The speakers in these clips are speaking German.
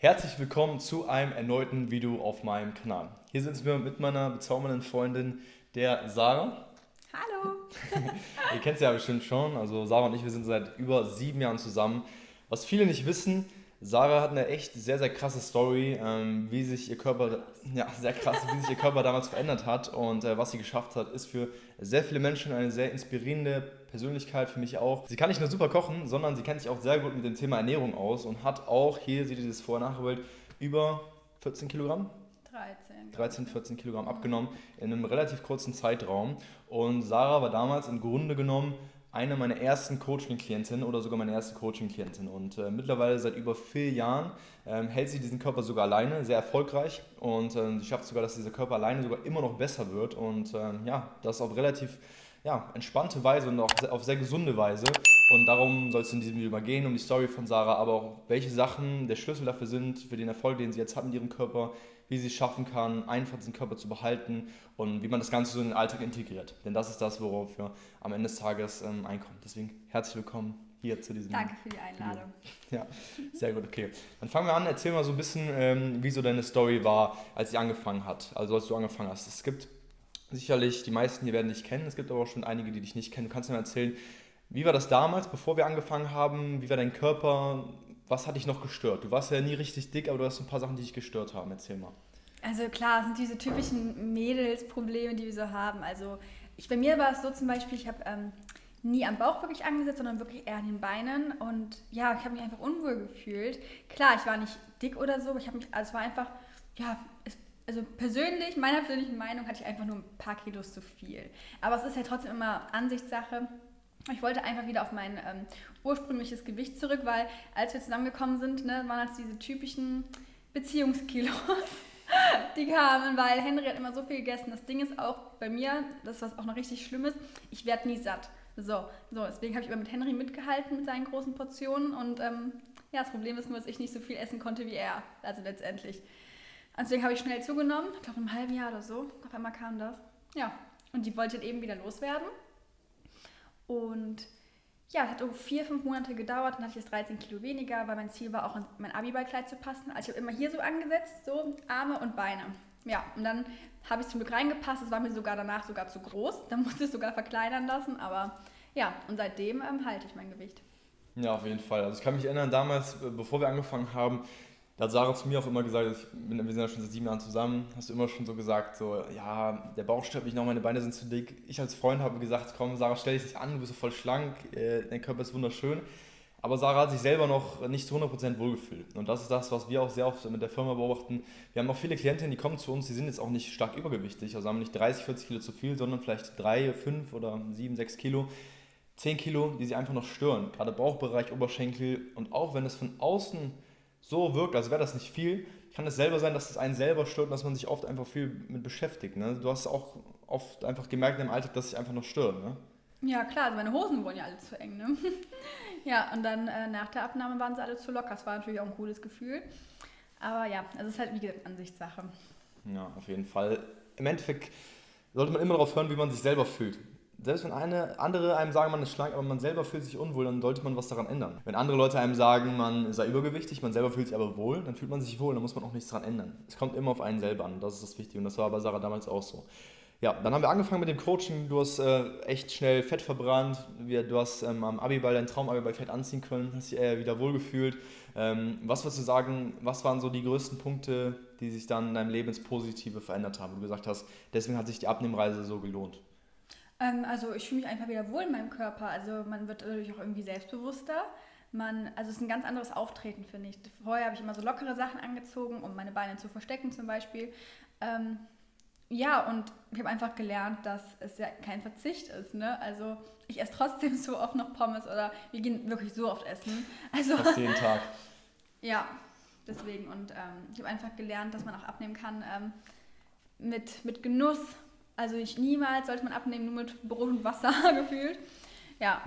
Herzlich willkommen zu einem erneuten Video auf meinem Kanal. Hier sind wir mit meiner bezaubernden Freundin, der Sarah. Hallo! Ihr kennt sie ja bestimmt schon. Also Sarah und ich, wir sind seit über sieben Jahren zusammen. Was viele nicht wissen, Sarah hat eine echt sehr, sehr krasse Story, ähm, wie sich ihr Körper, ja, sehr krass, wie sich ihr Körper damals verändert hat und äh, was sie geschafft hat, ist für sehr viele Menschen eine sehr inspirierende Persönlichkeit, für mich auch. Sie kann nicht nur super kochen, sondern sie kennt sich auch sehr gut mit dem Thema Ernährung aus und hat auch, hier seht ihr vorher nachgebildet, über 14 Kilogramm? 13. 13, 14 Kilogramm abgenommen in einem relativ kurzen Zeitraum. Und Sarah war damals im Grunde genommen eine meiner ersten Coaching-Klientinnen oder sogar meine erste Coaching-Klientin. Und äh, mittlerweile seit über vier Jahren ähm, hält sie diesen Körper sogar alleine, sehr erfolgreich. Und äh, sie schafft sogar, dass dieser Körper alleine sogar immer noch besser wird. Und ähm, ja, das auf relativ ja, entspannte Weise und auch auf sehr gesunde Weise. Und darum soll es in diesem Video mal gehen, um die Story von Sarah, aber auch welche Sachen der Schlüssel dafür sind, für den Erfolg, den sie jetzt hat in ihrem Körper, wie sie es schaffen kann, einfach diesen Körper zu behalten und wie man das Ganze so in den Alltag integriert. Denn das ist das, worauf wir am Ende des Tages ähm, einkommen. Deswegen herzlich willkommen hier zu diesem Danke für die Einladung. Video. Ja, sehr gut, okay. Dann fangen wir an. Erzähl mal so ein bisschen, ähm, wie so deine Story war, als sie angefangen hat, also als du angefangen hast. Es gibt sicherlich, die meisten hier werden dich kennen, es gibt aber auch schon einige, die dich nicht kennen. Du kannst mir erzählen, wie war das damals, bevor wir angefangen haben? Wie war dein Körper? Was hat dich noch gestört? Du warst ja nie richtig dick, aber du hast ein paar Sachen, die dich gestört haben. Erzähl mal. Also klar, sind diese typischen Mädelsprobleme, die wir so haben. Also ich, bei mir war es so zum Beispiel, ich habe ähm, nie am Bauch wirklich angesetzt, sondern wirklich eher an den Beinen. Und ja, ich habe mich einfach unwohl gefühlt. Klar, ich war nicht dick oder so, aber ich habe mich, also es war einfach, ja, es also persönlich, meiner persönlichen Meinung, hatte ich einfach nur ein paar Kilos zu viel. Aber es ist ja trotzdem immer Ansichtssache. Ich wollte einfach wieder auf mein ähm, ursprüngliches Gewicht zurück, weil als wir zusammengekommen sind, ne, waren das diese typischen Beziehungskilos, die kamen, weil Henry hat immer so viel gegessen. Das Ding ist auch bei mir, das was auch noch richtig schlimm ist, ich werde nie satt. So, so deswegen habe ich immer mit Henry mitgehalten mit seinen großen Portionen und ähm, ja, das Problem ist nur, dass ich nicht so viel essen konnte wie er, also letztendlich. Deswegen habe ich schnell zugenommen, ich glaube im halben Jahr oder so. Auf einmal kam das. Ja, und die wollte eben wieder loswerden. Und ja, es hat um vier, fünf Monate gedauert, dann hatte ich jetzt 13 Kilo weniger, weil mein Ziel war auch in mein Abiballkleid zu passen. Also ich habe immer hier so angesetzt, so Arme und Beine. Ja, und dann habe ich zum Glück reingepasst, es war mir sogar danach sogar zu groß, dann musste ich es sogar verkleinern lassen, aber ja, und seitdem ähm, halte ich mein Gewicht. Ja, auf jeden Fall. Also ich kann mich erinnern, damals, äh, bevor wir angefangen haben, da hat Sarah zu mir auch immer gesagt, bin, wir sind ja schon seit sieben Jahren zusammen, hast du immer schon so gesagt, so, ja, der Bauch stört mich noch, meine Beine sind zu dick. Ich als Freund habe gesagt, komm, Sarah, stell dich nicht an, du bist so voll schlank, äh, dein Körper ist wunderschön. Aber Sarah hat sich selber noch nicht zu 100% wohlgefühlt. Und das ist das, was wir auch sehr oft mit der Firma beobachten. Wir haben auch viele Klientinnen, die kommen zu uns, die sind jetzt auch nicht stark übergewichtig, also haben nicht 30, 40 Kilo zu viel, sondern vielleicht 3, 5 oder 7, 6 Kilo. 10 Kilo, die sie einfach noch stören. Gerade Bauchbereich, Oberschenkel. Und auch wenn es von außen so wirkt, als wäre das nicht viel, kann es selber sein, dass es einen selber stört und dass man sich oft einfach viel mit beschäftigt. Ne? Du hast auch oft einfach gemerkt im Alltag, dass sich einfach noch stört. Ne? Ja, klar, also meine Hosen wurden ja alle zu eng. Ne? ja, und dann äh, nach der Abnahme waren sie alle zu locker. Das war natürlich auch ein cooles Gefühl. Aber ja, also es ist halt wie gesagt Ansichtssache. Ja, auf jeden Fall. Im Endeffekt sollte man immer darauf hören, wie man sich selber fühlt selbst wenn eine, andere einem sagen, man ist schlank, aber man selber fühlt sich unwohl, dann sollte man was daran ändern. Wenn andere Leute einem sagen, man sei übergewichtig, man selber fühlt sich aber wohl, dann fühlt man sich wohl, dann muss man auch nichts daran ändern. Es kommt immer auf einen selber an, das ist das Wichtige und das war bei Sarah damals auch so. Ja, dann haben wir angefangen mit dem Coaching. Du hast äh, echt schnell Fett verbrannt. Wir, du hast ähm, am Abiball dein Traum-Abiball-Fett anziehen können, hast dich äh, wieder wohlgefühlt. Ähm, was würdest du sagen, was waren so die größten Punkte, die sich dann in deinem Leben ins Positive verändert haben? Wo du gesagt hast, deswegen hat sich die Abnehmreise so gelohnt. Ähm, also ich fühle mich einfach wieder wohl in meinem Körper. Also man wird natürlich auch irgendwie selbstbewusster. Man, also es ist ein ganz anderes Auftreten, finde ich. Vorher habe ich immer so lockere Sachen angezogen, um meine Beine zu verstecken zum Beispiel. Ähm, ja, und ich habe einfach gelernt, dass es ja kein Verzicht ist. Ne? Also ich esse trotzdem so oft noch Pommes oder wir gehen wirklich so oft essen. Also, Fast jeden Tag. ja, deswegen. Und ähm, ich habe einfach gelernt, dass man auch abnehmen kann ähm, mit, mit Genuss also ich niemals sollte man abnehmen, nur mit Brot und Wasser gefühlt. Ja.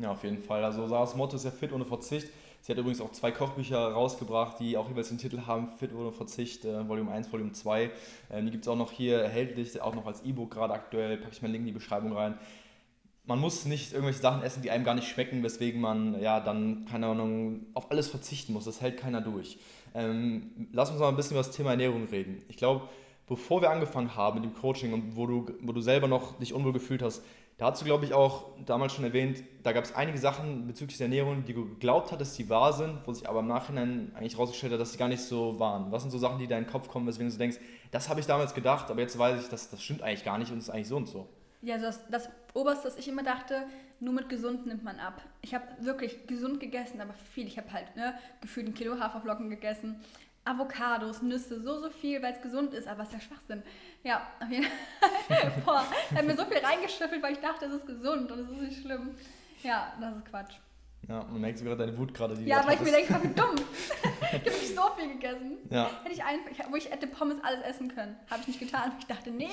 Ja, auf jeden Fall. Also Sarahs Motto ist ja fit ohne Verzicht. Sie hat übrigens auch zwei Kochbücher rausgebracht, die auch jeweils den Titel haben, Fit ohne Verzicht, äh, Volume 1, Volume 2. Ähm, die gibt es auch noch hier erhältlich, auch noch als E-Book gerade aktuell. Packe ich meinen Link in die Beschreibung rein. man muss nicht irgendwelche Sachen essen, die einem gar nicht schmecken, weswegen man ja dann, keine Ahnung, auf alles verzichten muss. Das hält keiner durch. Ähm, lass uns mal ein bisschen über das Thema Ernährung reden. Ich glaube, bevor wir angefangen haben mit dem Coaching und wo du, wo du selber noch dich unwohl gefühlt hast, da hast du, glaube ich, auch damals schon erwähnt, da gab es einige Sachen bezüglich der Ernährung, die du geglaubt hattest, die wahr sind, wo sich aber im Nachhinein eigentlich rausgestellt hat, dass sie gar nicht so waren. Was sind so Sachen, die in deinen Kopf kommen, weswegen du denkst, das habe ich damals gedacht, aber jetzt weiß ich, dass das stimmt eigentlich gar nicht und ist eigentlich so und so. Ja, das, das Oberste, was ich immer dachte, nur mit gesund nimmt man ab. Ich habe wirklich gesund gegessen, aber viel. Ich habe halt ne, gefühlt ein Kilo Haferflocken gegessen, Avocados, Nüsse, so, so viel, weil es gesund ist, aber es ist ja Schwachsinn. Ja, auf jeden Fall. Boah, habe mir so viel reingeschüffelt, weil ich dachte, es ist gesund und es ist nicht schlimm. Ja, das ist Quatsch. Ja, man merkt sogar deine Wut gerade. Die ja, weil ich mir denke, wie dumm. ich habe nicht so viel gegessen. Ja. Hätte ich einfach, wo ich hätte Pommes alles essen können. Habe ich nicht getan. Ich dachte, nee,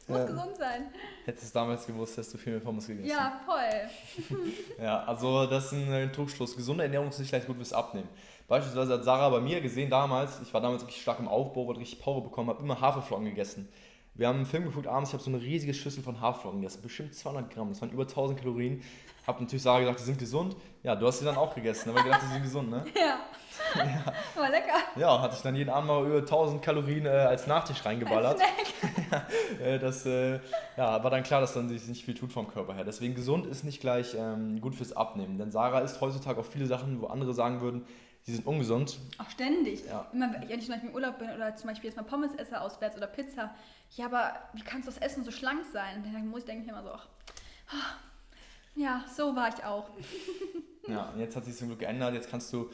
es muss ja. gesund sein. Hättest du es damals gewusst, hättest du viel mehr Pommes gegessen. Ja, voll. ja, also das ist ein Trugschluss. Gesunde Ernährung ist nicht gleich gut fürs Abnehmen. Beispielsweise hat Sarah bei mir gesehen damals, ich war damals richtig stark im Aufbau, wollte richtig Power bekommen, habe immer Haferflocken gegessen. Wir haben einen Film geguckt abends, ich habe so eine riesige Schüssel von Haferflocken gegessen, bestimmt 200 Gramm, das waren über 1000 Kalorien. Hab natürlich Sarah gesagt, die sind gesund. Ja, du hast sie dann auch gegessen, aber gedacht, die sind gesund, ne? Ja. ja. War lecker. Ja, hatte ich dann jeden Abend mal über 1000 Kalorien äh, als Nachtisch reingeballert. äh, das äh, ja, war dann klar, dass dann sich nicht viel tut vom Körper her. Deswegen gesund ist nicht gleich ähm, gut fürs Abnehmen. Denn Sarah isst heutzutage auch viele Sachen, wo andere sagen würden, die sind ungesund. Auch ständig. Ja. Immer, wenn ich zum Beispiel im Urlaub bin oder zum Beispiel jetzt mal Pommes esse auswärts oder Pizza. Ja, aber wie kannst du das Essen so schlank sein? Und dann muss ich denke immer so, ach, ja, so war ich auch. ja, und jetzt hat sich zum Glück geändert. Jetzt kannst du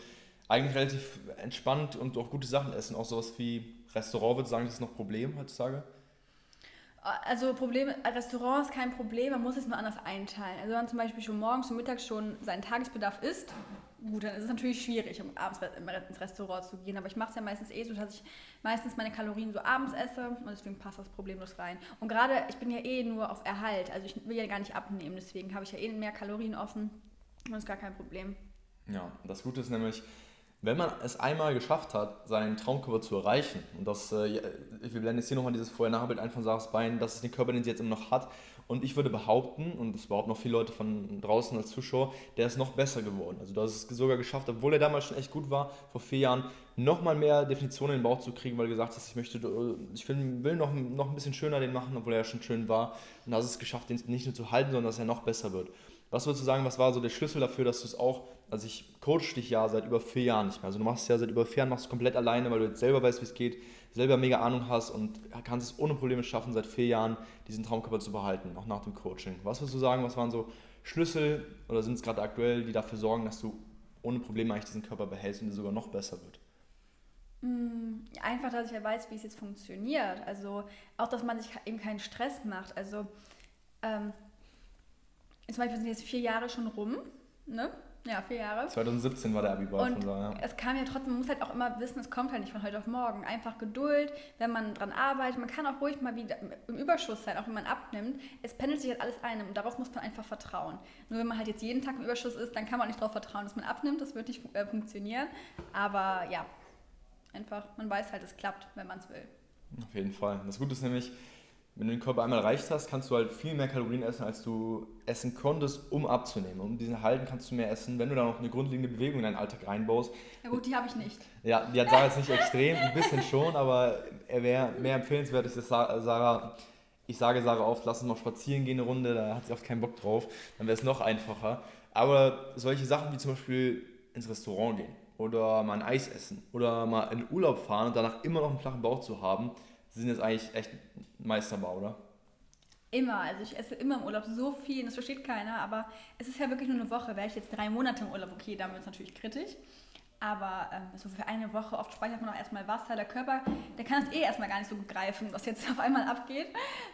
eigentlich relativ entspannt und auch gute Sachen essen. Auch sowas wie Restaurant, würde ich sagen, das ist noch ein Problem heutzutage. Also Problem, Restaurant ist kein Problem, man muss es nur anders einteilen. Also wenn man zum Beispiel schon morgens und mittags schon seinen Tagesbedarf isst, gut, dann ist es natürlich schwierig, um abends ins Restaurant zu gehen. Aber ich mache es ja meistens eh so, dass ich meistens meine Kalorien so abends esse und deswegen passt das problemlos rein. Und gerade, ich bin ja eh nur auf Erhalt, also ich will ja gar nicht abnehmen, deswegen habe ich ja eh mehr Kalorien offen und ist gar kein Problem. Ja, das Gute ist nämlich, wenn man es einmal geschafft hat, seinen Traumkörper zu erreichen, und das, äh, wir blenden jetzt hier nochmal dieses Vorher-Nachbild ein von Sarahs Bein, das ist den Körper, den sie jetzt immer noch hat, und ich würde behaupten, und das behaupten noch viele Leute von draußen als Zuschauer, der ist noch besser geworden. Also du hast es sogar geschafft, obwohl er damals schon echt gut war, vor vier Jahren, nochmal mehr Definitionen in den Bauch zu kriegen, weil du gesagt hast, ich möchte, ich will, will noch, noch ein bisschen schöner den machen, obwohl er ja schon schön war. Und hast es geschafft, den nicht nur zu halten, sondern dass er noch besser wird. Was würdest du sagen, was war so der Schlüssel dafür, dass du es auch, also ich coach dich ja seit über vier Jahren nicht mehr. Also du machst es ja seit über vier Jahren, machst komplett alleine, weil du jetzt selber weißt, wie es geht, selber mega Ahnung hast und kannst es ohne Probleme schaffen, seit vier Jahren diesen Traumkörper zu behalten, auch nach dem Coaching. Was würdest du sagen, was waren so Schlüssel oder sind es gerade aktuell, die dafür sorgen, dass du ohne Probleme eigentlich diesen Körper behältst und der sogar noch besser wird? Mm, einfach, dass ich ja weiß, wie es jetzt funktioniert. Also auch, dass man sich eben keinen Stress macht. Also ähm, zum Beispiel sind jetzt vier Jahre schon rum, ne? Ja, vier Jahre. 2017 war der Abi-Ball von da, ja. Es kam ja trotzdem, man muss halt auch immer wissen, es kommt halt nicht von heute auf morgen. Einfach Geduld, wenn man dran arbeitet. Man kann auch ruhig mal wieder im Überschuss sein, auch wenn man abnimmt. Es pendelt sich halt alles ein und darauf muss man einfach vertrauen. Nur wenn man halt jetzt jeden Tag im Überschuss ist, dann kann man nicht darauf vertrauen, dass man abnimmt. Das wird nicht äh, funktionieren. Aber ja, einfach, man weiß halt, es klappt, wenn man es will. Auf jeden Fall. Das Gute ist nämlich, wenn du den Körper einmal erreicht hast, kannst du halt viel mehr Kalorien essen, als du essen konntest, um abzunehmen. Um diesen halten kannst du mehr essen, wenn du da noch eine grundlegende Bewegung in deinen Alltag reinbaust. Ja gut, die habe ich nicht. Ja, die hat Sarah jetzt nicht extrem, ein bisschen schon, aber er wäre mehr empfehlenswert ist es Sarah, ich sage Sarah oft, lass uns mal spazieren gehen eine Runde, da hat sie oft keinen Bock drauf, dann wäre es noch einfacher. Aber solche Sachen wie zum Beispiel ins Restaurant gehen oder mal ein Eis essen oder mal in Urlaub fahren und danach immer noch einen flachen Bauch zu haben, sind jetzt eigentlich echt meisterbar, oder? Immer. Also ich esse immer im Urlaub so viel, das versteht keiner, aber es ist ja wirklich nur eine Woche. Wäre ich jetzt drei Monate im Urlaub, okay, dann wird es natürlich kritisch. Aber ähm, so für eine Woche, oft speichert man auch erstmal Wasser. Der Körper, der kann es eh erstmal gar nicht so gut greifen, was jetzt auf einmal abgeht,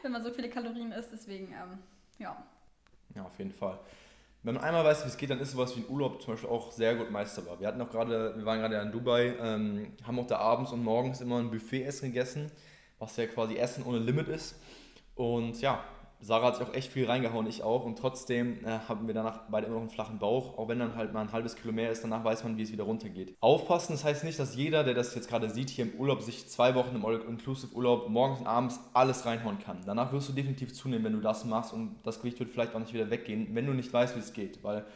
wenn man so viele Kalorien isst. Deswegen, ähm, ja. Ja, auf jeden Fall. Wenn man einmal weiß, wie es geht, dann ist sowas wie ein Urlaub zum Beispiel auch sehr gut meisterbar. Wir hatten auch gerade, wir waren gerade in Dubai, ähm, haben auch da abends und morgens immer ein Buffet essen gegessen was ja quasi Essen ohne Limit ist. Und ja, Sarah hat sich auch echt viel reingehauen, ich auch. Und trotzdem äh, haben wir danach beide immer noch einen flachen Bauch. Auch wenn dann halt mal ein halbes Kilo mehr ist, danach weiß man, wie es wieder runtergeht. Aufpassen, das heißt nicht, dass jeder, der das jetzt gerade sieht, hier im Urlaub sich zwei Wochen im All-Inclusive-Urlaub morgens und abends alles reinhauen kann. Danach wirst du definitiv zunehmen, wenn du das machst. Und das Gewicht wird vielleicht auch nicht wieder weggehen, wenn du nicht weißt, wie es geht. Weil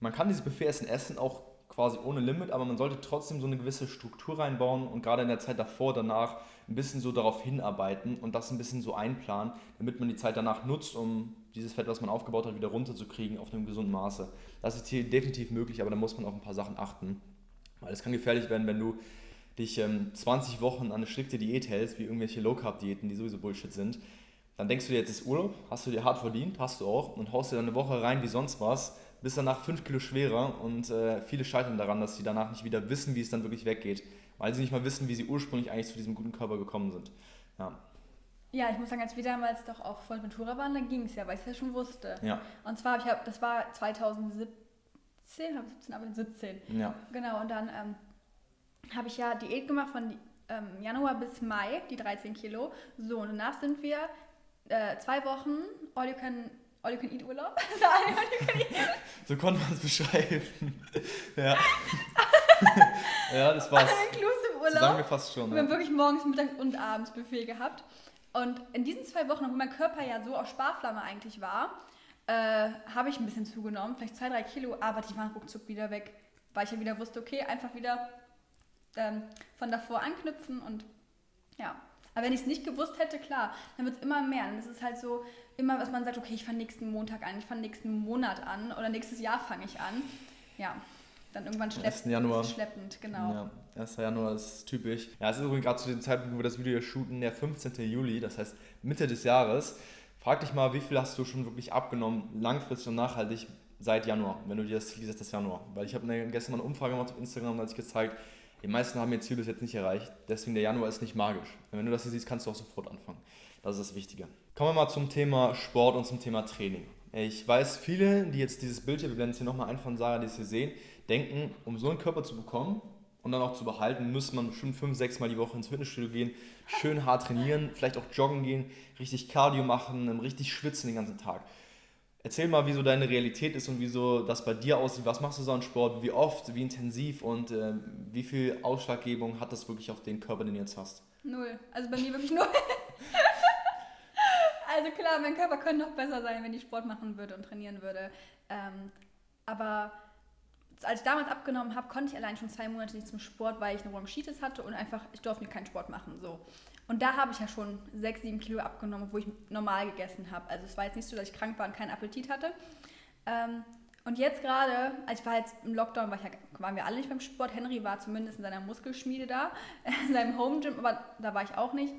man kann dieses Buffet essen, essen auch quasi ohne Limit, aber man sollte trotzdem so eine gewisse Struktur reinbauen und gerade in der Zeit davor, danach ein bisschen so darauf hinarbeiten und das ein bisschen so einplanen, damit man die Zeit danach nutzt, um dieses Fett, was man aufgebaut hat, wieder runterzukriegen auf einem gesunden Maße. Das ist hier definitiv möglich, aber da muss man auf ein paar Sachen achten. Weil es kann gefährlich werden, wenn du dich ähm, 20 Wochen an eine strikte Diät hältst, wie irgendwelche Low-Carb-Diäten, die sowieso Bullshit sind. Dann denkst du dir, jetzt ist Urlaub, hast du dir hart verdient, hast du auch, und haust dir dann eine Woche rein wie sonst was, bist danach 5 Kilo schwerer und äh, viele scheitern daran, dass sie danach nicht wieder wissen, wie es dann wirklich weggeht weil sie nicht mal wissen, wie sie ursprünglich eigentlich zu diesem guten Körper gekommen sind. Ja. Ja, ich muss sagen, als wir damals doch auf Fuerteventura waren, dann ging es ja, weil ich es ja schon wusste. Ja. Und zwar, ich hab, das war 2017, habe 17, aber 17. Ja. Genau, und dann ähm, habe ich ja Diät gemacht von ähm, Januar bis Mai, die 13 Kilo. So, und danach sind wir äh, zwei Wochen All You Can, All you can Eat Urlaub. so konnte man es beschreiben. ja. ja, das war's. Inclusive Urlaub. Zusammengefasst schon. Wir haben wirklich morgens, mittags und abends Buffet gehabt. Und in diesen zwei Wochen, obwohl mein Körper ja so auf Sparflamme eigentlich war, äh, habe ich ein bisschen zugenommen, vielleicht zwei, drei Kilo, aber die waren ruckzuck wieder weg, weil ich ja wieder wusste, okay, einfach wieder ähm, von davor anknüpfen und ja. Aber wenn ich es nicht gewusst hätte, klar, dann wird es immer mehr. Und es ist halt so, immer, was man sagt, okay, ich fange nächsten Montag an, ich fange nächsten Monat an oder nächstes Jahr fange ich an. Ja, dann irgendwann schlepp, Januar. schleppend, genau. Ja, 1. Januar ist typisch. Ja, es ist übrigens gerade zu dem Zeitpunkt, wo wir das Video shooten, der 15. Juli, das heißt Mitte des Jahres. Frag dich mal, wie viel hast du schon wirklich abgenommen, langfristig und nachhaltig seit Januar, wenn du dir das Ziel setzt, das Januar. Weil ich habe gestern mal eine Umfrage gemacht auf Instagram, da hat sich gezeigt, die meisten haben ihr Ziel bis jetzt nicht erreicht. Deswegen der Januar ist nicht magisch. Wenn du das hier siehst, kannst du auch sofort anfangen. Das ist das Wichtige. Kommen wir mal zum Thema Sport und zum Thema Training. Ich weiß, viele, die jetzt dieses Bild hier, wir blenden es hier nochmal ein von Sarah, die es hier sehen, denken, um so einen Körper zu bekommen und dann auch zu behalten, müsste man bestimmt fünf, sechs Mal die Woche ins Fitnessstudio gehen, schön hart trainieren, vielleicht auch joggen gehen, richtig Cardio machen, richtig schwitzen den ganzen Tag. Erzähl mal, wie so deine Realität ist und wie so das bei dir aussieht. Was machst du so an Sport? Wie oft, wie intensiv und äh, wie viel Ausschlaggebung hat das wirklich auf den Körper, den du jetzt hast? Null. Also bei mir wirklich null. also klar, mein Körper könnte noch besser sein, wenn ich Sport machen würde und trainieren würde. Ähm, aber als ich damals abgenommen habe, konnte ich allein schon zwei Monate nicht zum Sport, weil ich eine Bronchitis hatte und einfach, ich durfte keinen Sport machen. So. Und da habe ich ja schon sechs, sieben Kilo abgenommen, wo ich normal gegessen habe. Also es war jetzt nicht so, dass ich krank war und keinen Appetit hatte. Ähm, und jetzt gerade, als ich war jetzt im Lockdown, war ja, waren wir alle nicht beim Sport. Henry war zumindest in seiner Muskelschmiede da, in seinem Home Gym, aber da war ich auch nicht.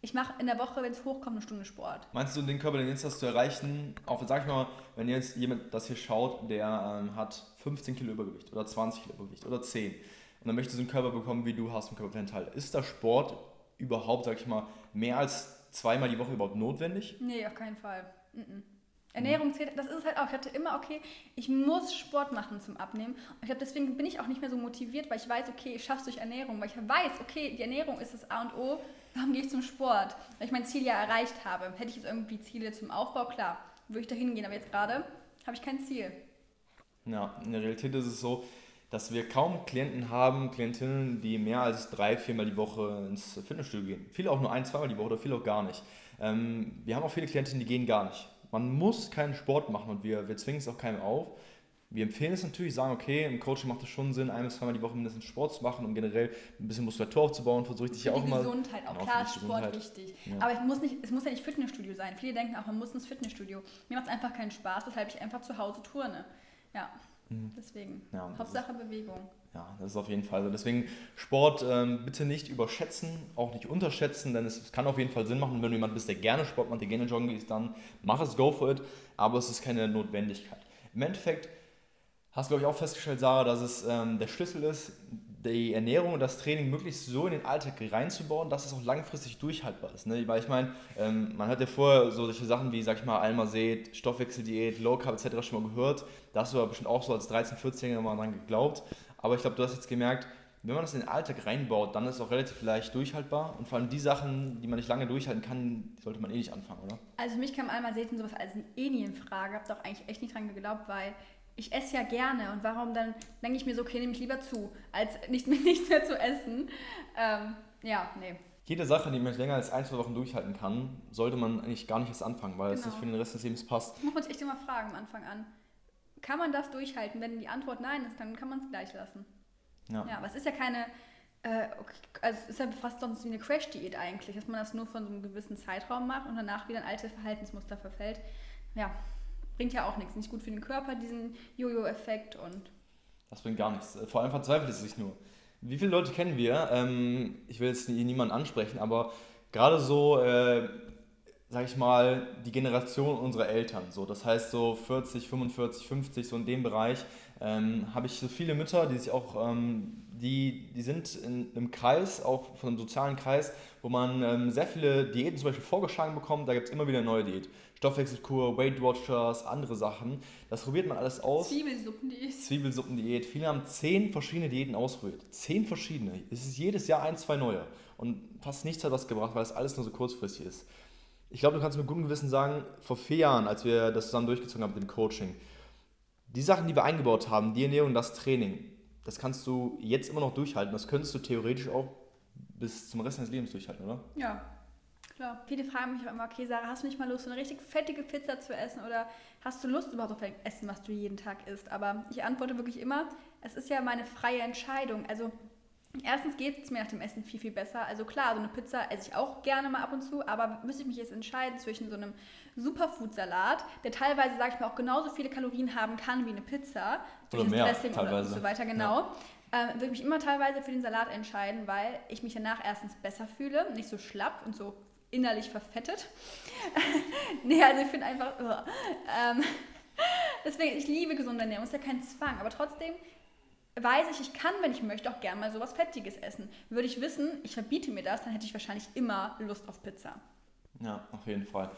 Ich mache in der Woche, wenn es hochkommt, eine Stunde Sport. Meinst du, den Körper, den jetzt hast zu erreichen, auch sag ich mal, wenn jetzt jemand das hier schaut, der ähm, hat 15 Kilo Übergewicht oder 20 Kilo Übergewicht oder 10 und dann möchte so einen Körper bekommen, wie du hast, einen Körperteil. Ist der Sport überhaupt, sag ich mal, mehr als zweimal die Woche überhaupt notwendig? Nee, auf keinen Fall. -mm. Ernährung zählt, das ist halt auch. Ich hatte immer, okay, ich muss Sport machen zum Abnehmen. Und ich glaube, deswegen bin ich auch nicht mehr so motiviert, weil ich weiß, okay, ich schaffe es durch Ernährung, weil ich weiß, okay, die Ernährung ist das A und O. Warum gehe ich zum Sport? Weil ich mein Ziel ja erreicht habe. Hätte ich jetzt irgendwie Ziele zum Aufbau, klar, würde ich da hingehen. Aber jetzt gerade habe ich kein Ziel. Ja, in der Realität ist es so, dass wir kaum Klienten haben, Klientinnen, die mehr als drei, viermal die Woche ins Fitnessstudio gehen. Viele auch nur ein, zweimal die Woche oder viele auch gar nicht. Ähm, wir haben auch viele Klientinnen, die gehen gar nicht. Man muss keinen Sport machen und wir, wir zwingen es auch keinem auf. Wir empfehlen es natürlich, sagen, okay, im Coaching macht es schon Sinn, ein bis zweimal die Woche mindestens Sport zu machen, um generell ein bisschen Muskulatur aufzubauen. Versuche ich dich ja auch mal. Gesundheit, auch genau, klar Sport wichtig. Ja. Aber es muss, nicht, es muss ja nicht Fitnessstudio sein. Viele denken auch, man muss ins Fitnessstudio. Mir macht es einfach keinen Spaß, weshalb ich einfach zu Hause turne. Ja. Deswegen. Ja, Hauptsache ist, Bewegung. Ja, das ist auf jeden Fall so. Deswegen Sport ähm, bitte nicht überschätzen, auch nicht unterschätzen, denn es, es, kann auf jeden Fall Sinn machen. Wenn du jemand bist, der gerne Sport macht, der gerne joggen geht, dann mach es, go for it. Aber es ist keine Notwendigkeit. Im Endeffekt hast du, glaube ich, auch festgestellt, Sarah, dass es ähm, der Schlüssel ist, die Ernährung und das Training möglichst so in den Alltag reinzubauen, dass es auch langfristig durchhaltbar ist. Ne? Weil ich meine, ähm, man hat ja vorher so solche Sachen wie, sag ich mal, Almased, Stoffwechseldiät, Low Carb etc. schon mal gehört. Da hast du aber bestimmt auch so als 13-, 14-Jähriger mal dran geglaubt. Aber ich glaube, du hast jetzt gemerkt, wenn man das in den Alltag reinbaut, dann ist es auch relativ leicht durchhaltbar. Und vor allem die Sachen, die man nicht lange durchhalten kann, sollte man eh nicht anfangen, oder? Also mich kam einmal selten sowas als eine Alien-Frage. Hab doch eigentlich echt nicht dran geglaubt, weil ich esse ja gerne. Und warum dann denke ich mir so, okay, nehme ich lieber zu, als nicht, nichts mehr zu essen. Ähm, ja, nee. Jede Sache, die man länger als ein, zwei Wochen durchhalten kann, sollte man eigentlich gar nicht erst anfangen, weil genau. es nicht für den Rest des Lebens passt. Das muss man sich echt immer fragen am Anfang an. Kann man das durchhalten? Wenn die Antwort nein ist, dann kann man es gleich lassen. Ja. ja, aber es ist ja keine, äh, also es ist ja fast sonst wie eine Crash-Diät eigentlich, dass man das nur von so einem gewissen Zeitraum macht und danach wieder ein altes Verhaltensmuster verfällt. Ja, bringt ja auch nichts. Nicht gut für den Körper, diesen Jojo-Effekt und. Das bringt gar nichts. Vor allem verzweifelt es sich nur. Wie viele Leute kennen wir? Ähm, ich will jetzt niemanden ansprechen, aber gerade so, äh, sag ich mal, die Generation unserer Eltern, so, das heißt so 40, 45, 50, so in dem Bereich, ähm, habe ich so viele Mütter, die sich auch, ähm, die, die sind in einem Kreis, auch von einem sozialen Kreis, wo man ähm, sehr viele Diäten zum Beispiel vorgeschlagen bekommt. Da gibt es immer wieder neue Diät. Stoffwechselkur, Weight Watchers, andere Sachen. Das probiert man alles aus. Zwiebelsuppendiät. Zwiebelsuppendiät. Viele haben zehn verschiedene Diäten ausprobiert. Zehn verschiedene. Es ist jedes Jahr ein, zwei neue. Und fast nichts hat was gebracht, weil es alles nur so kurzfristig ist. Ich glaube, du kannst mit gutem Gewissen sagen, vor vier Jahren, als wir das zusammen durchgezogen haben mit dem Coaching, die Sachen, die wir eingebaut haben, die Ernährung, das Training, das kannst du jetzt immer noch durchhalten. Das könntest du theoretisch auch bis zum Rest deines Lebens durchhalten, oder? Ja, klar. Viele fragen mich auch immer, okay, Sarah, hast du nicht mal Lust, so eine richtig fettige Pizza zu essen oder hast du Lust überhaupt auf Essen, was du jeden Tag isst? Aber ich antworte wirklich immer, es ist ja meine freie Entscheidung. Also Erstens geht es mir nach dem Essen viel, viel besser. Also klar, so eine Pizza esse ich auch gerne mal ab und zu, aber müsste ich mich jetzt entscheiden zwischen so einem Superfood-Salat, der teilweise, sage ich mal, auch genauso viele Kalorien haben kann wie eine Pizza, durch oder das Dressing teilweise. und so weiter, genau. Ja. Ähm, würde ich mich immer teilweise für den Salat entscheiden, weil ich mich danach erstens besser fühle, nicht so schlapp und so innerlich verfettet. nee, also ich finde einfach, ähm, deswegen, ich liebe gesunde Ernährung, ist ja kein Zwang, aber trotzdem weiß ich, ich kann, wenn ich möchte, auch gerne mal sowas Fettiges essen. Würde ich wissen, ich verbiete mir das, dann hätte ich wahrscheinlich immer Lust auf Pizza. Ja, auf jeden Fall.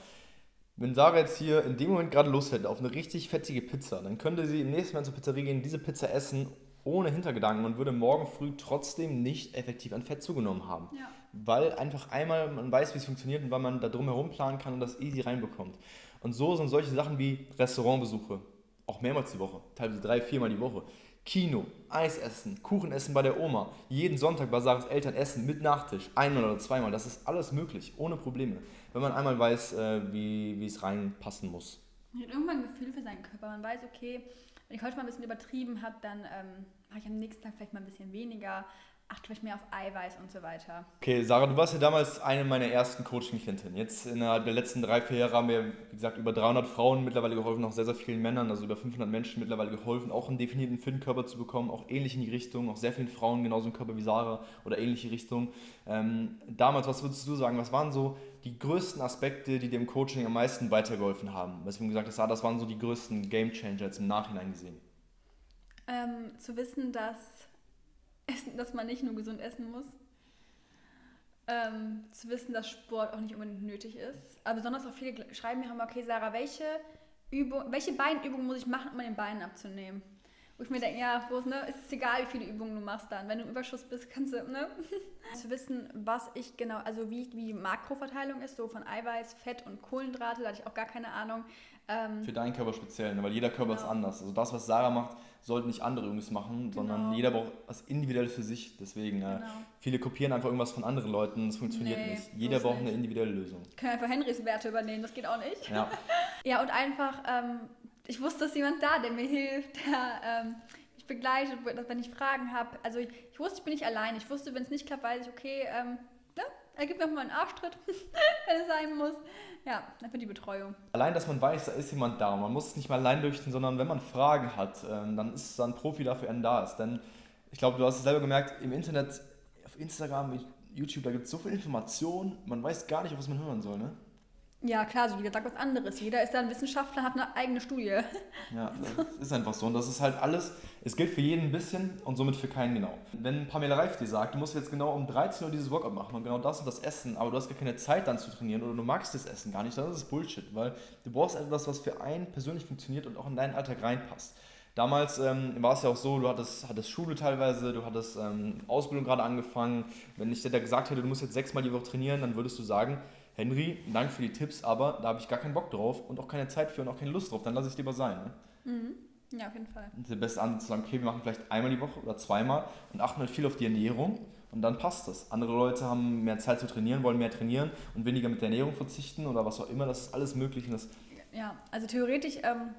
Wenn Sarah jetzt hier in dem Moment gerade Lust hätte auf eine richtig fettige Pizza, dann könnte sie im nächsten Mal zur Pizzeria gehen, diese Pizza essen, ohne Hintergedanken und würde morgen früh trotzdem nicht effektiv an Fett zugenommen haben. Ja. Weil einfach einmal man weiß, wie es funktioniert und weil man da drumherum planen kann und das easy reinbekommt. Und so sind solche Sachen wie Restaurantbesuche, auch mehrmals die Woche, teilweise drei, viermal die Woche, Kino, Eis essen, Kuchen essen bei der Oma, jeden Sonntag bei Sarahs Eltern essen mit Nachtisch, einmal oder zweimal, das ist alles möglich, ohne Probleme, wenn man einmal weiß, äh, wie, wie es reinpassen muss. Man hat irgendwann ein Gefühl für seinen Körper, man weiß, okay, wenn ich heute mal ein bisschen übertrieben habe, dann ähm, mache ich am nächsten Tag vielleicht mal ein bisschen weniger, achte vielleicht mehr auf Eiweiß und so weiter. Okay, Sarah, du warst ja damals eine meiner ersten Coaching-Klientinnen. Jetzt innerhalb der letzten drei, vier Jahre haben wir, wie gesagt, über 300 Frauen mittlerweile geholfen, auch sehr, sehr vielen Männern, also über 500 Menschen mittlerweile geholfen, auch einen definierten Fit-Körper zu bekommen, auch ähnlich in die Richtung, auch sehr vielen Frauen genauso einen Körper wie Sarah oder ähnliche Richtung. Ähm, damals, was würdest du sagen, was waren so die größten Aspekte, die dir im Coaching am meisten weitergeholfen haben? Du gesagt hast, das waren so die größten Game-Changer jetzt im Nachhinein gesehen. Ähm, zu wissen, dass essen, dass man nicht nur gesund essen muss. Ähm, zu wissen, dass Sport auch nicht unbedingt nötig ist. Aber besonders auch viele schreiben mir okay, Sarah, welche, Übung, welche Beinübung muss ich machen, um meine Beine abzunehmen? Wo ich mir denke, ja, ist, ne, ist es egal, wie viele Übungen du machst dann. Wenn du im Überschuss bist, kannst du, ne? zu wissen, was ich genau, also wie, wie Makroverteilung ist, so von Eiweiß, Fett und Kohlenhydrate, da hatte ich auch gar keine Ahnung. Ähm, Für deinen Körper speziell, ne? weil jeder Körper genau. ist anders. Also das, was Sarah macht, sollten nicht andere übrigens machen, genau. sondern jeder braucht was Individuelles für sich. Deswegen, äh, genau. viele kopieren einfach irgendwas von anderen Leuten, das funktioniert nee, nicht. Jeder braucht nicht. eine individuelle Lösung. Können einfach Henrys Werte übernehmen, das geht auch nicht. Ja, ja und einfach, ähm, ich wusste, dass jemand da, der mir hilft, der ähm, mich begleitet, wenn ich Fragen habe. Also ich, ich, wusste, ich bin nicht allein. Ich wusste, wenn es nicht klappt, weiß ich, okay, ähm, ja, er gibt mir mal einen Arschtritt, wenn es sein muss. Ja, einfach die Betreuung. Allein, dass man weiß, da ist jemand da. Man muss es nicht mal allein durchziehen, sondern wenn man Fragen hat, ähm, dann ist da ein Profi dafür, einen da ist. Denn ich glaube, du hast es selber gemerkt, im Internet, auf Instagram, YouTube, da gibt es so viel Information, man weiß gar nicht, auf was man hören soll, ne? Ja, klar, so jeder sagt was anderes. Jeder ist da ein Wissenschaftler, hat eine eigene Studie. Ja, das ist einfach so. Und das ist halt alles, es gilt für jeden ein bisschen und somit für keinen genau. Wenn Pamela Reif dir sagt, du musst jetzt genau um 13 Uhr dieses Workout machen und genau das und das essen, aber du hast gar keine Zeit dann zu trainieren oder du magst das Essen gar nicht, dann ist es Bullshit, weil du brauchst etwas, was für einen persönlich funktioniert und auch in deinen Alltag reinpasst. Damals ähm, war es ja auch so, du hattest, hattest Schule teilweise, du hattest ähm, Ausbildung gerade angefangen. Wenn ich dir da gesagt hätte, du musst jetzt sechsmal die Woche trainieren, dann würdest du sagen, Henry, danke für die Tipps, aber da habe ich gar keinen Bock drauf und auch keine Zeit für und auch keine Lust drauf, dann lasse ich es lieber sein. Ne? Mhm. Ja, auf jeden Fall. Und der beste Ansatz zu sagen, okay, wir machen vielleicht einmal die Woche oder zweimal und achten halt viel auf die Ernährung und dann passt das. Andere Leute haben mehr Zeit zu trainieren, wollen mehr trainieren und weniger mit der Ernährung verzichten oder was auch immer, das ist alles möglich. Und das ja, also theoretisch, ähm,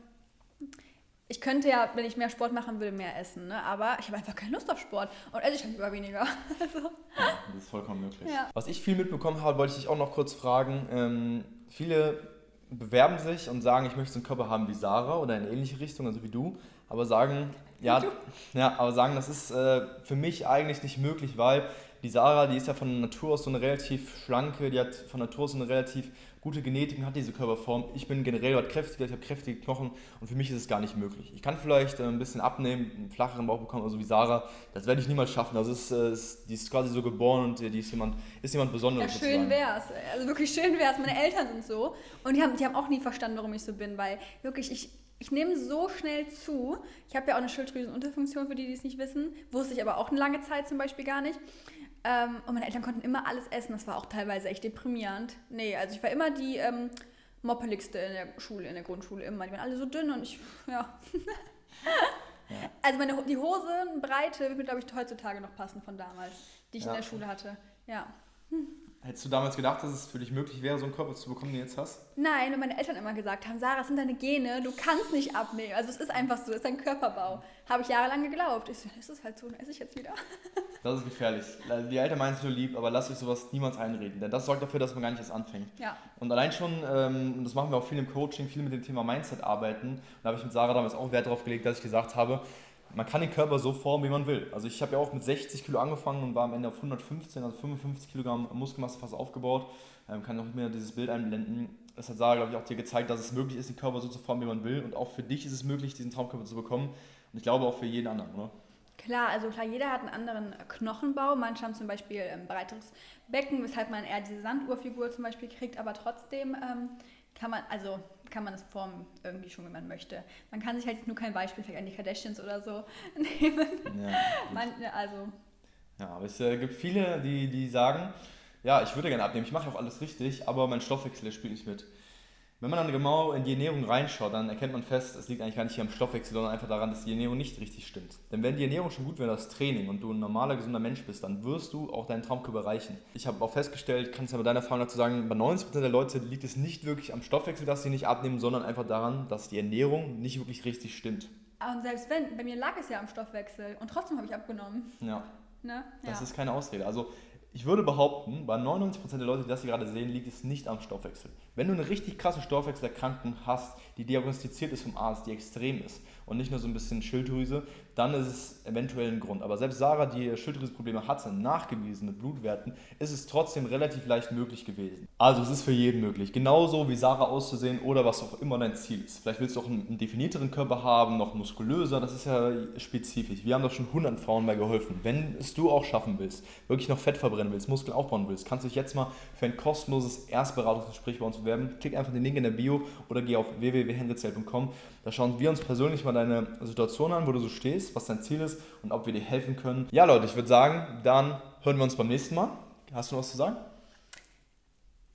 ich könnte ja, wenn ich mehr Sport machen würde, mehr essen, ne? aber ich habe einfach keine Lust auf Sport und esse ich halt lieber weniger. also. ja, das ist vollkommen möglich. Ja. Was ich viel mitbekommen habe, wollte ich dich auch noch kurz fragen. Ähm, viele bewerben sich und sagen, ich möchte so einen Körper haben wie Sarah oder in ähnliche Richtung, also wie du, aber sagen, ja, ja, aber sagen, das ist äh, für mich eigentlich nicht möglich, weil die Sarah, die ist ja von Natur aus so eine relativ schlanke, die hat von Natur aus so eine relativ gute Genetik und hat diese Körperform. Ich bin generell was kräftiger, ich habe kräftige Knochen und für mich ist es gar nicht möglich. Ich kann vielleicht äh, ein bisschen abnehmen, einen flacheren Bauch bekommen, also wie Sarah. Das werde ich niemals schaffen. Das ist, äh, ist, die ist quasi so geboren und die ist jemand, ist jemand Besonderes. Ja, schön wär's. Also wirklich schön wär's. Meine Eltern sind so und die haben, die haben auch nie verstanden, warum ich so bin, weil wirklich ich ich nehme so schnell zu. Ich habe ja auch eine Schilddrüsenunterfunktion, für die, die es nicht wissen. Wusste ich aber auch eine lange Zeit zum Beispiel gar nicht. Ähm, und meine Eltern konnten immer alles essen. Das war auch teilweise echt deprimierend. Nee, also ich war immer die ähm, moppeligste in der Schule, in der Grundschule immer. Die waren alle so dünn und ich, ja. ja. Also meine, die Hosenbreite wird mir, glaube ich, heutzutage noch passen von damals, die ich ja. in der Schule hatte. Ja. Hm. Hättest du damals gedacht, dass es für dich möglich wäre, so einen Körper zu bekommen, den du jetzt hast? Nein, und meine Eltern immer gesagt haben, Sarah, es sind deine Gene, du kannst nicht abnehmen. Also es ist einfach so, es ist dein Körperbau. Habe ich jahrelang geglaubt. Ich so, ist es halt so, dann esse ich jetzt wieder. Das ist gefährlich. Die Eltern meinen es nur lieb, aber lasst euch sowas niemals einreden. Denn das sorgt dafür, dass man gar nicht erst anfängt. Ja. Und allein schon, ähm, und das machen wir auch viel im Coaching, viel mit dem Thema Mindset arbeiten. Da habe ich mit Sarah damals auch Wert darauf gelegt, dass ich gesagt habe, man kann den Körper so formen, wie man will. Also ich habe ja auch mit 60 Kilo angefangen und war am Ende auf 115, also 55 Kilogramm Muskelmasse fast aufgebaut. Ähm, kann nicht mehr dieses Bild einblenden. Das hat Sarah, glaube ich, auch dir gezeigt, dass es möglich ist, den Körper so zu formen, wie man will. Und auch für dich ist es möglich, diesen Traumkörper zu bekommen. Und ich glaube auch für jeden anderen, oder? Klar, also klar, jeder hat einen anderen Knochenbau. Manche haben zum Beispiel ein breiteres Becken, weshalb man eher diese Sanduhrfigur zum Beispiel kriegt, aber trotzdem ähm, kann man, also kann man es formen irgendwie schon, wie man möchte. Man kann sich halt nur kein Beispiel vielleicht an die Kardashians oder so nehmen. Ja, man, also. ja aber es äh, gibt viele, die, die sagen, ja, ich würde gerne abnehmen, ich mache auch alles richtig, aber mein Stoffwechsel spielt nicht mit. Wenn man dann genau in die Ernährung reinschaut, dann erkennt man fest, es liegt eigentlich gar nicht hier am Stoffwechsel, sondern einfach daran, dass die Ernährung nicht richtig stimmt. Denn wenn die Ernährung schon gut wäre, das Training und du ein normaler, gesunder Mensch bist, dann wirst du auch deinen Traumkörper erreichen. Ich habe auch festgestellt, kannst du ja bei deiner Erfahrung dazu sagen, bei 90% der Leute liegt es nicht wirklich am Stoffwechsel, dass sie nicht abnehmen, sondern einfach daran, dass die Ernährung nicht wirklich richtig stimmt. Und selbst wenn, bei mir lag es ja am Stoffwechsel und trotzdem habe ich abgenommen. Ja. Ne? Das ja. ist keine Ausrede. Also ich würde behaupten, bei 99% der Leute, die das hier gerade sehen, liegt es nicht am Stoffwechsel. Wenn du eine richtig krasse Stoffwechselerkrankung hast, die diagnostiziert ist vom Arzt, die extrem ist und nicht nur so ein bisschen Schilddrüse, dann ist es eventuell ein Grund. Aber selbst Sarah, die Schilddrüsenprobleme hatte, nachgewiesen mit Blutwerten, ist es trotzdem relativ leicht möglich gewesen. Also es ist für jeden möglich. Genauso wie Sarah auszusehen oder was auch immer dein Ziel ist. Vielleicht willst du auch einen, definierteren Körper haben, noch muskulöser, das ist ja spezifisch. Wir haben doch schon 100 Frauen bei geholfen. Wenn es du auch schaffen willst, wirklich noch Fett verbrennen willst, Muskeln aufbauen willst, kannst du dich jetzt mal für ein kostenloses Erstberatungsgespräch bei uns bewerben. Klick einfach den Link in der Bio oder geh auf www.henrizell.com. Da schauen wir uns persönlich mal deine Situation an, wo du so stehst, was dein Ziel ist und ob wir dir helfen können. Ja, Leute, ich würde sagen, dann hören wir uns beim nächsten Mal. Hast du noch was zu sagen?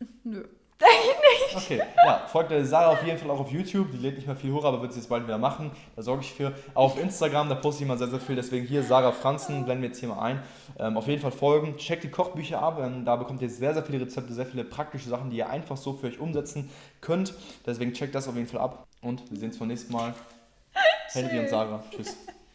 Nö. Nicht. Okay, ja, folgt der Sarah auf jeden Fall auch auf YouTube. Die lädt nicht mehr viel hoch, aber wird sie jetzt bald wieder machen. Da sorge ich für. Auch auf Instagram, da poste ich immer sehr, sehr viel. Deswegen hier Sarah Franzen, blenden wir jetzt hier mal ein. Ähm, auf jeden Fall folgen. Checkt die Kochbücher ab. Ähm, da bekommt ihr sehr, sehr viele Rezepte, sehr viele praktische Sachen, die ihr einfach so für euch umsetzen könnt. Deswegen checkt das auf jeden Fall ab. Und wir sehen uns beim nächsten Mal. Henry und Sarah. Tschüss.